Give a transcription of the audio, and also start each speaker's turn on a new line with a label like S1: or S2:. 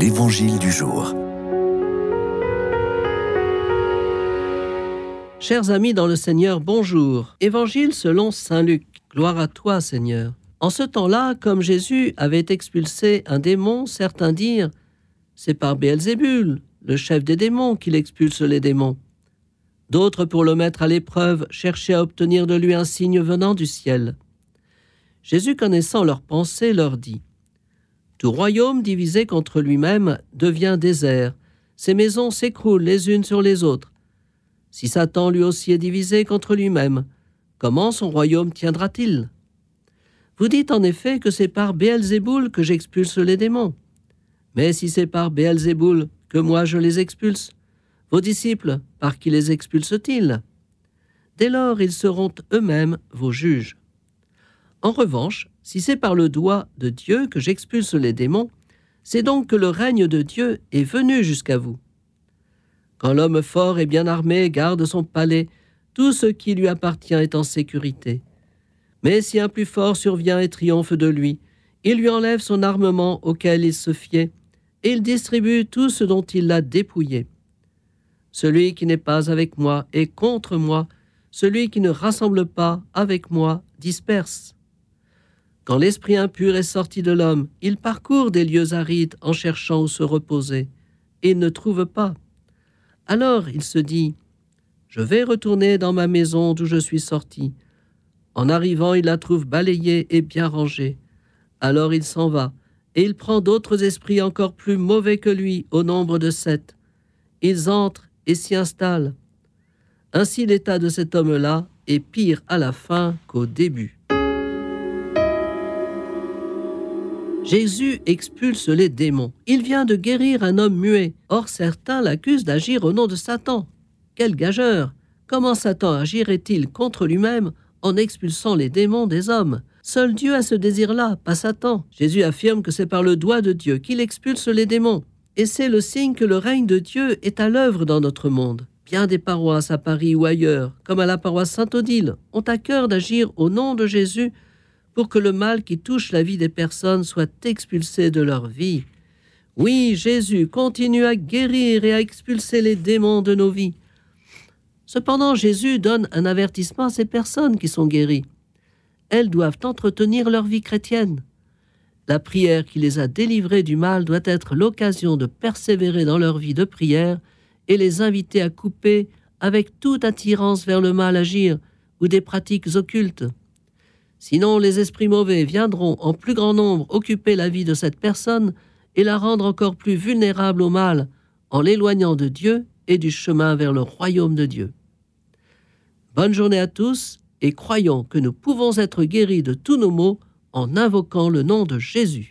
S1: L'Évangile du jour.
S2: Chers amis dans le Seigneur, bonjour. Évangile selon Saint Luc. Gloire à toi, Seigneur. En ce temps-là, comme Jésus avait expulsé un démon, certains dirent C'est par Béelzébul, le chef des démons, qu'il expulse les démons. D'autres, pour le mettre à l'épreuve, cherchaient à obtenir de lui un signe venant du ciel. Jésus, connaissant leurs pensées, leur dit Tout royaume divisé contre lui-même devient désert. Ses maisons s'écroulent les unes sur les autres. Si Satan lui aussi est divisé contre lui-même, comment son royaume tiendra-t-il? Vous dites en effet que c'est par Béelzéboul que j'expulse les démons. Mais si c'est par Béelzéboul que moi je les expulse, vos disciples, par qui les expulsent-ils? Dès lors, ils seront eux-mêmes vos juges. En revanche, si c'est par le doigt de Dieu que j'expulse les démons, c'est donc que le règne de Dieu est venu jusqu'à vous. Quand l'homme fort et bien armé garde son palais, tout ce qui lui appartient est en sécurité. Mais si un plus fort survient et triomphe de lui, il lui enlève son armement auquel il se fiait, et il distribue tout ce dont il l'a dépouillé. Celui qui n'est pas avec moi est contre moi, celui qui ne rassemble pas avec moi disperse. Quand l'esprit impur est sorti de l'homme, il parcourt des lieux arides en cherchant où se reposer, et ne trouve pas. Alors il se dit, Je vais retourner dans ma maison d'où je suis sorti. En arrivant, il la trouve balayée et bien rangée. Alors il s'en va, et il prend d'autres esprits encore plus mauvais que lui, au nombre de sept. Ils entrent et s'y installent. Ainsi l'état de cet homme-là est pire à la fin qu'au début. Jésus expulse les démons. Il vient de guérir un homme muet. Or certains l'accusent d'agir au nom de Satan. Quel gageur Comment Satan agirait-il contre lui-même en expulsant les démons des hommes? Seul Dieu a ce désir-là, pas Satan. Jésus affirme que c'est par le doigt de Dieu qu'il expulse les démons. Et c'est le signe que le règne de Dieu est à l'œuvre dans notre monde. Bien des paroisses à Paris ou ailleurs, comme à la paroisse Saint-Odile, ont à cœur d'agir au nom de Jésus pour que le mal qui touche la vie des personnes soit expulsé de leur vie. Oui, Jésus continue à guérir et à expulser les démons de nos vies. Cependant, Jésus donne un avertissement à ces personnes qui sont guéries. Elles doivent entretenir leur vie chrétienne. La prière qui les a délivrées du mal doit être l'occasion de persévérer dans leur vie de prière et les inviter à couper avec toute attirance vers le mal agir ou des pratiques occultes. Sinon, les esprits mauvais viendront en plus grand nombre occuper la vie de cette personne et la rendre encore plus vulnérable au mal, en l'éloignant de Dieu et du chemin vers le royaume de Dieu. Bonne journée à tous et croyons que nous pouvons être guéris de tous nos maux en invoquant le nom de Jésus.